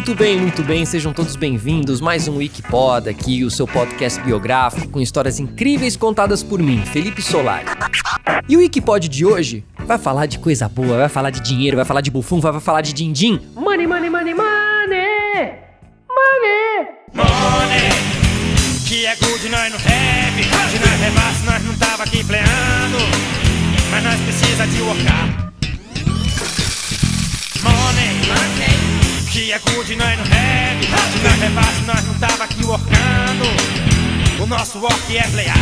Muito bem, muito bem, sejam todos bem-vindos. Mais um Wikipod aqui, o seu podcast biográfico com histórias incríveis contadas por mim, Felipe Solari. E o Wikipod de hoje vai falar de coisa boa, vai falar de dinheiro, vai falar de bufum, vai falar de din-din. Money, money, money, money! Money! Money, que é good, nós não have. Se nós levasse, nós não tava aqui pleando. Mas nós precisa de workar. Money, money, que é good, nós não have. Se nós levasse, nós não tava aqui workando. O nosso work é playar.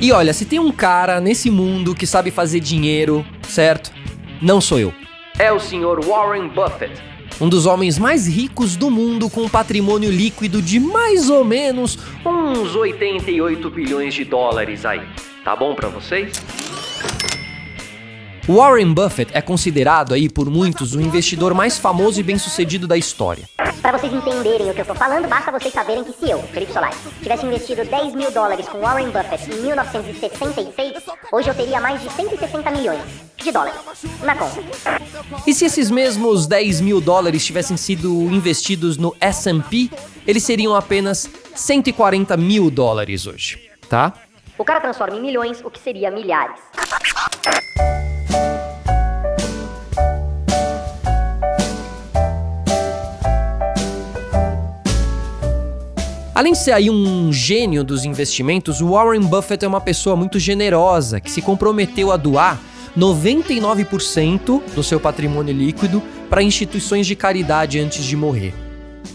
E olha, se tem um cara nesse mundo que sabe fazer dinheiro, certo? Não sou eu. É o senhor Warren Buffett. Um dos homens mais ricos do mundo com um patrimônio líquido de mais ou menos uns 88 bilhões de dólares aí. Tá bom pra vocês? Warren Buffett é considerado aí por muitos o investidor mais famoso e bem-sucedido da história. Para vocês entenderem o que eu tô falando, basta vocês saberem que se eu, Felipe Solari, tivesse investido 10 mil dólares com Warren Buffett em 1966, hoje eu teria mais de 160 milhões de dólares na conta. E se esses mesmos 10 mil dólares tivessem sido investidos no S&P, eles seriam apenas 140 mil dólares hoje, tá? O cara transforma em milhões o que seria milhares. Além de ser aí um gênio dos investimentos, Warren Buffett é uma pessoa muito generosa que se comprometeu a doar 99% do seu patrimônio líquido para instituições de caridade antes de morrer.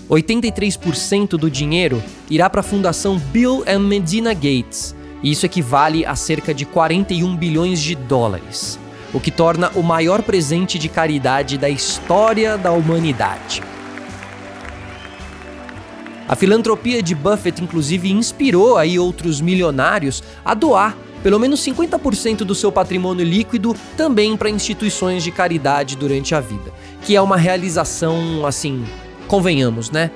83% do dinheiro irá para a fundação Bill and Medina Gates, e isso equivale a cerca de 41 bilhões de dólares, o que torna o maior presente de caridade da história da humanidade. A filantropia de Buffett, inclusive, inspirou aí outros milionários a doar pelo menos 50% do seu patrimônio líquido também para instituições de caridade durante a vida, que é uma realização, assim, convenhamos, né?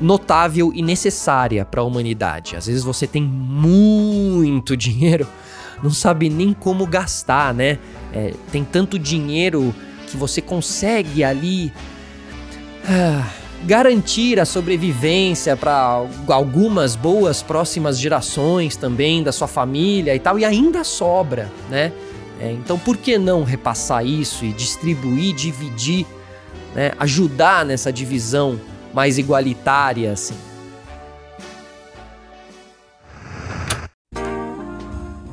Notável e necessária para a humanidade. Às vezes você tem muito dinheiro, não sabe nem como gastar, né? É, tem tanto dinheiro que você consegue ali. Ah, garantir a sobrevivência para algumas boas próximas gerações também da sua família e tal, e ainda sobra, né? É, então, por que não repassar isso e distribuir, dividir, né? ajudar nessa divisão mais igualitária, assim?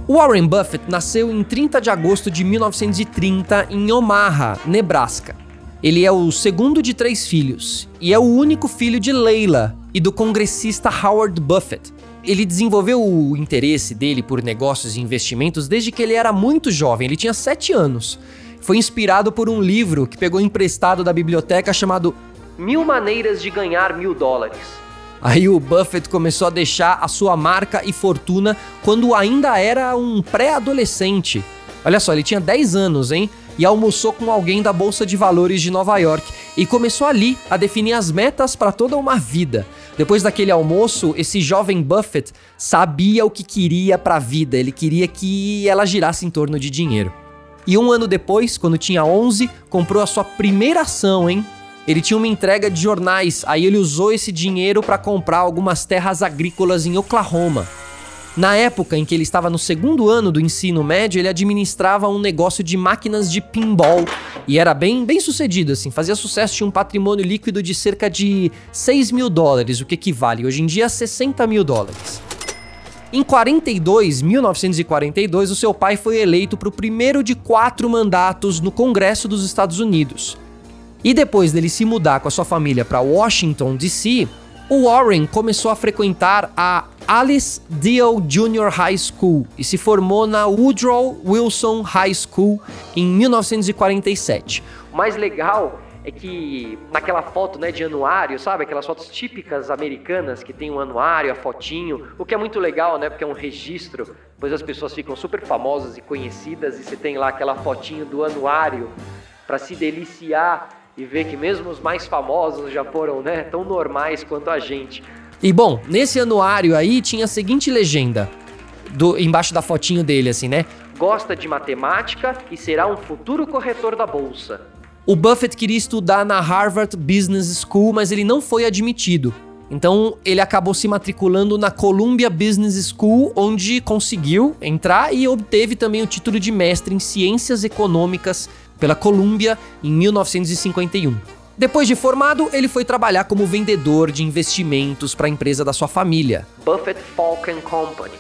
Warren Buffett nasceu em 30 de agosto de 1930 em Omaha, Nebraska. Ele é o segundo de três filhos e é o único filho de Leila e do congressista Howard Buffett. Ele desenvolveu o interesse dele por negócios e investimentos desde que ele era muito jovem, ele tinha sete anos. Foi inspirado por um livro que pegou emprestado da biblioteca chamado Mil Maneiras de Ganhar Mil Dólares. Aí o Buffett começou a deixar a sua marca e fortuna quando ainda era um pré-adolescente. Olha só, ele tinha 10 anos, hein? E almoçou com alguém da Bolsa de Valores de Nova York e começou ali a definir as metas para toda uma vida. Depois daquele almoço, esse jovem Buffett sabia o que queria para a vida, ele queria que ela girasse em torno de dinheiro. E um ano depois, quando tinha 11, comprou a sua primeira ação, hein? Ele tinha uma entrega de jornais, aí ele usou esse dinheiro para comprar algumas terras agrícolas em Oklahoma. Na época em que ele estava no segundo ano do ensino médio, ele administrava um negócio de máquinas de pinball e era bem, bem sucedido, assim, fazia sucesso, tinha um patrimônio líquido de cerca de 6 mil dólares, o que equivale hoje em dia a 60 mil dólares. Em 42, 1942, o seu pai foi eleito para o primeiro de quatro mandatos no Congresso dos Estados Unidos. E depois dele se mudar com a sua família para Washington, D.C., o Warren começou a frequentar a Alice Deal Junior High School e se formou na Woodrow Wilson High School em 1947. O mais legal é que naquela foto né, de anuário, sabe? Aquelas fotos típicas americanas que tem um anuário, a fotinho, o que é muito legal, né? Porque é um registro, pois as pessoas ficam super famosas e conhecidas e você tem lá aquela fotinho do anuário para se deliciar e ver que mesmo os mais famosos já foram, né, tão normais quanto a gente. E bom, nesse anuário aí tinha a seguinte legenda, do embaixo da fotinho dele assim, né? Gosta de matemática e será um futuro corretor da bolsa. O Buffett queria estudar na Harvard Business School, mas ele não foi admitido. Então ele acabou se matriculando na Columbia Business School, onde conseguiu entrar e obteve também o título de mestre em Ciências Econômicas pela Columbia em 1951. Depois de formado, ele foi trabalhar como vendedor de investimentos para a empresa da sua família, Buffett Falcon Company.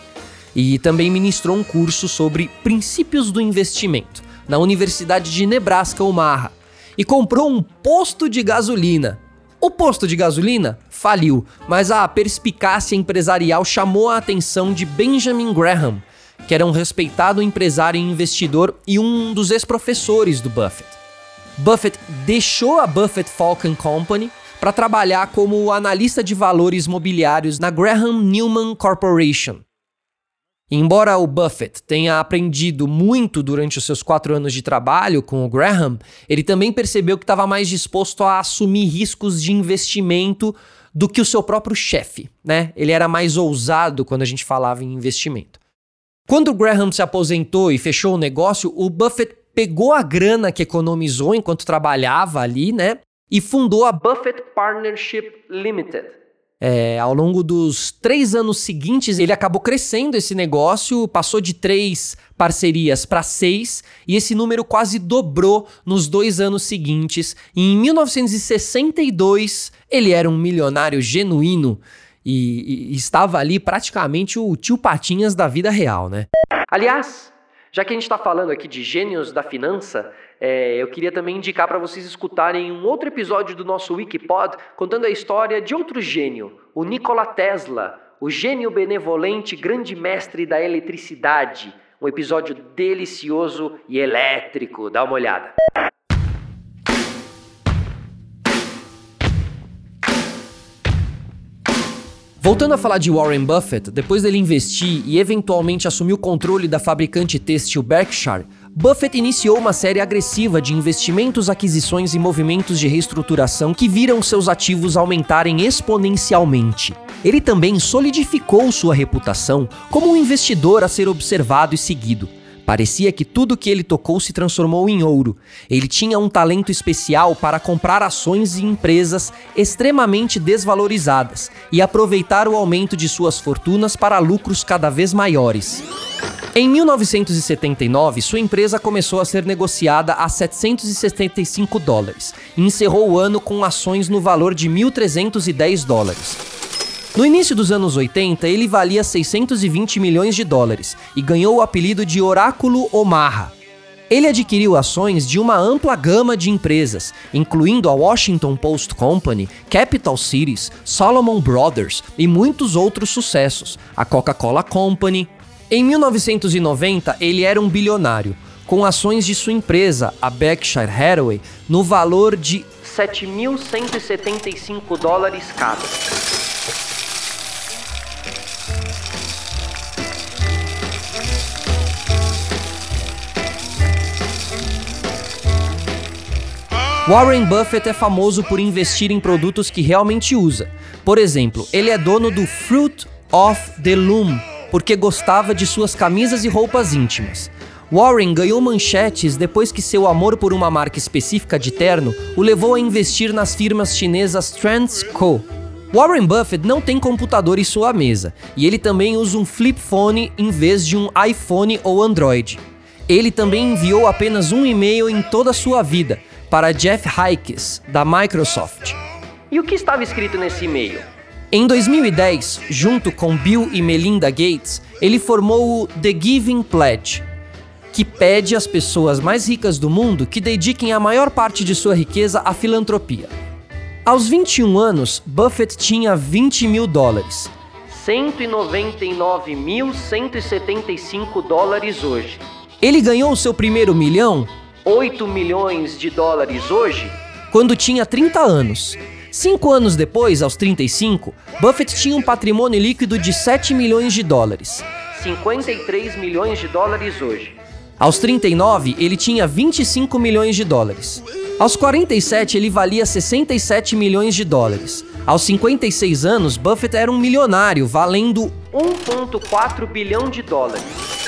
E também ministrou um curso sobre princípios do investimento na Universidade de Nebraska, Omaha. E comprou um posto de gasolina, o posto de gasolina faliu, mas a perspicácia empresarial chamou a atenção de Benjamin Graham, que era um respeitado empresário e investidor e um dos ex-professores do Buffett. Buffett deixou a Buffett Falcon Company para trabalhar como analista de valores mobiliários na Graham Newman Corporation, Embora o Buffett tenha aprendido muito durante os seus quatro anos de trabalho com o Graham, ele também percebeu que estava mais disposto a assumir riscos de investimento do que o seu próprio chefe, né? Ele era mais ousado quando a gente falava em investimento. Quando Graham se aposentou e fechou o negócio, o Buffett pegou a grana que economizou enquanto trabalhava ali, né? E fundou a Buffett Partnership Limited é, ao longo dos três anos seguintes, ele acabou crescendo esse negócio, passou de três parcerias para seis, e esse número quase dobrou nos dois anos seguintes. E em 1962, ele era um milionário genuíno e, e estava ali praticamente o tio Patinhas da vida real, né? Aliás, já que a gente está falando aqui de gênios da finança, é, eu queria também indicar para vocês escutarem um outro episódio do nosso Wikipod contando a história de outro gênio, o Nikola Tesla, o gênio benevolente, grande mestre da eletricidade. Um episódio delicioso e elétrico. Dá uma olhada. Voltando a falar de Warren Buffett, depois dele investir e eventualmente assumir o controle da fabricante têxtil Berkshire, Buffett iniciou uma série agressiva de investimentos, aquisições e movimentos de reestruturação que viram seus ativos aumentarem exponencialmente. Ele também solidificou sua reputação como um investidor a ser observado e seguido. Parecia que tudo que ele tocou se transformou em ouro. Ele tinha um talento especial para comprar ações e empresas extremamente desvalorizadas e aproveitar o aumento de suas fortunas para lucros cada vez maiores. Em 1979, sua empresa começou a ser negociada a 775 dólares e encerrou o ano com ações no valor de 1.310 dólares. No início dos anos 80, ele valia 620 milhões de dólares e ganhou o apelido de Oráculo Omaha. Ele adquiriu ações de uma ampla gama de empresas, incluindo a Washington Post Company, Capital Cities, Solomon Brothers e muitos outros sucessos, a Coca-Cola Company. Em 1990, ele era um bilionário, com ações de sua empresa, a Berkshire Hathaway, no valor de 7.175 dólares cada. Warren Buffett é famoso por investir em produtos que realmente usa. Por exemplo, ele é dono do Fruit of the Loom porque gostava de suas camisas e roupas íntimas. Warren ganhou manchetes depois que seu amor por uma marca específica de terno o levou a investir nas firmas chinesas Trends Co. Warren Buffett não tem computador em sua mesa e ele também usa um flip phone em vez de um iPhone ou Android. Ele também enviou apenas um e-mail em toda a sua vida, para Jeff Hikes, da Microsoft. E o que estava escrito nesse e-mail? Em 2010, junto com Bill e Melinda Gates, ele formou o The Giving Pledge, que pede às pessoas mais ricas do mundo que dediquem a maior parte de sua riqueza à filantropia. Aos 21 anos, Buffett tinha 20 mil dólares. 199.175 dólares hoje. Ele ganhou o seu primeiro milhão 8 milhões de dólares hoje quando tinha 30 anos. Cinco anos depois, aos 35, Buffett tinha um patrimônio líquido de 7 milhões de dólares. 53 milhões de dólares hoje. Aos 39, ele tinha 25 milhões de dólares. Aos 47, ele valia 67 milhões de dólares. Aos 56 anos, Buffett era um milionário, valendo 1,4 bilhão de dólares.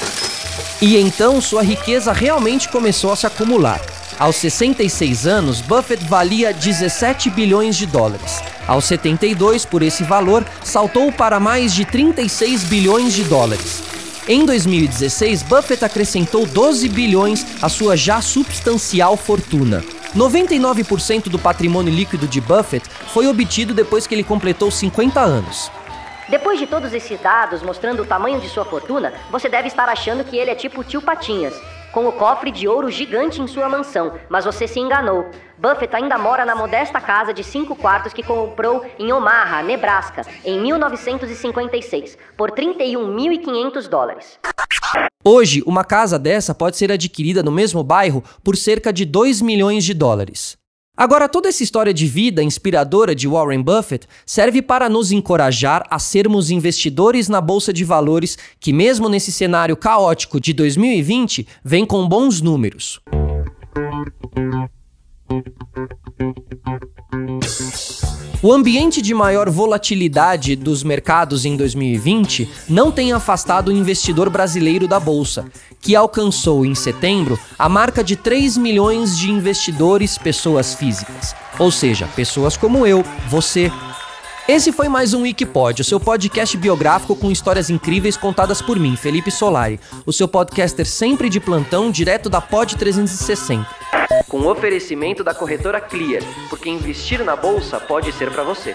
E então sua riqueza realmente começou a se acumular. Aos 66 anos, Buffett valia 17 bilhões de dólares. Aos 72, por esse valor, saltou para mais de 36 bilhões de dólares. Em 2016, Buffett acrescentou 12 bilhões à sua já substancial fortuna. 99% do patrimônio líquido de Buffett foi obtido depois que ele completou 50 anos. Depois de todos esses dados mostrando o tamanho de sua fortuna, você deve estar achando que ele é tipo tio Patinhas, com o cofre de ouro gigante em sua mansão, mas você se enganou. Buffett ainda mora na modesta casa de cinco quartos que comprou em Omaha, Nebraska, em 1956, por 31.500 dólares. Hoje, uma casa dessa pode ser adquirida no mesmo bairro por cerca de 2 milhões de dólares. Agora, toda essa história de vida inspiradora de Warren Buffett serve para nos encorajar a sermos investidores na bolsa de valores que, mesmo nesse cenário caótico de 2020, vem com bons números. O ambiente de maior volatilidade dos mercados em 2020 não tem afastado o investidor brasileiro da bolsa, que alcançou em setembro a marca de 3 milhões de investidores pessoas físicas, ou seja, pessoas como eu, você, esse foi mais um Wikipod, o seu podcast biográfico com histórias incríveis contadas por mim, Felipe Solari, o seu podcaster sempre de plantão, direto da Pod 360 com oferecimento da corretora Clear, porque investir na bolsa pode ser para você.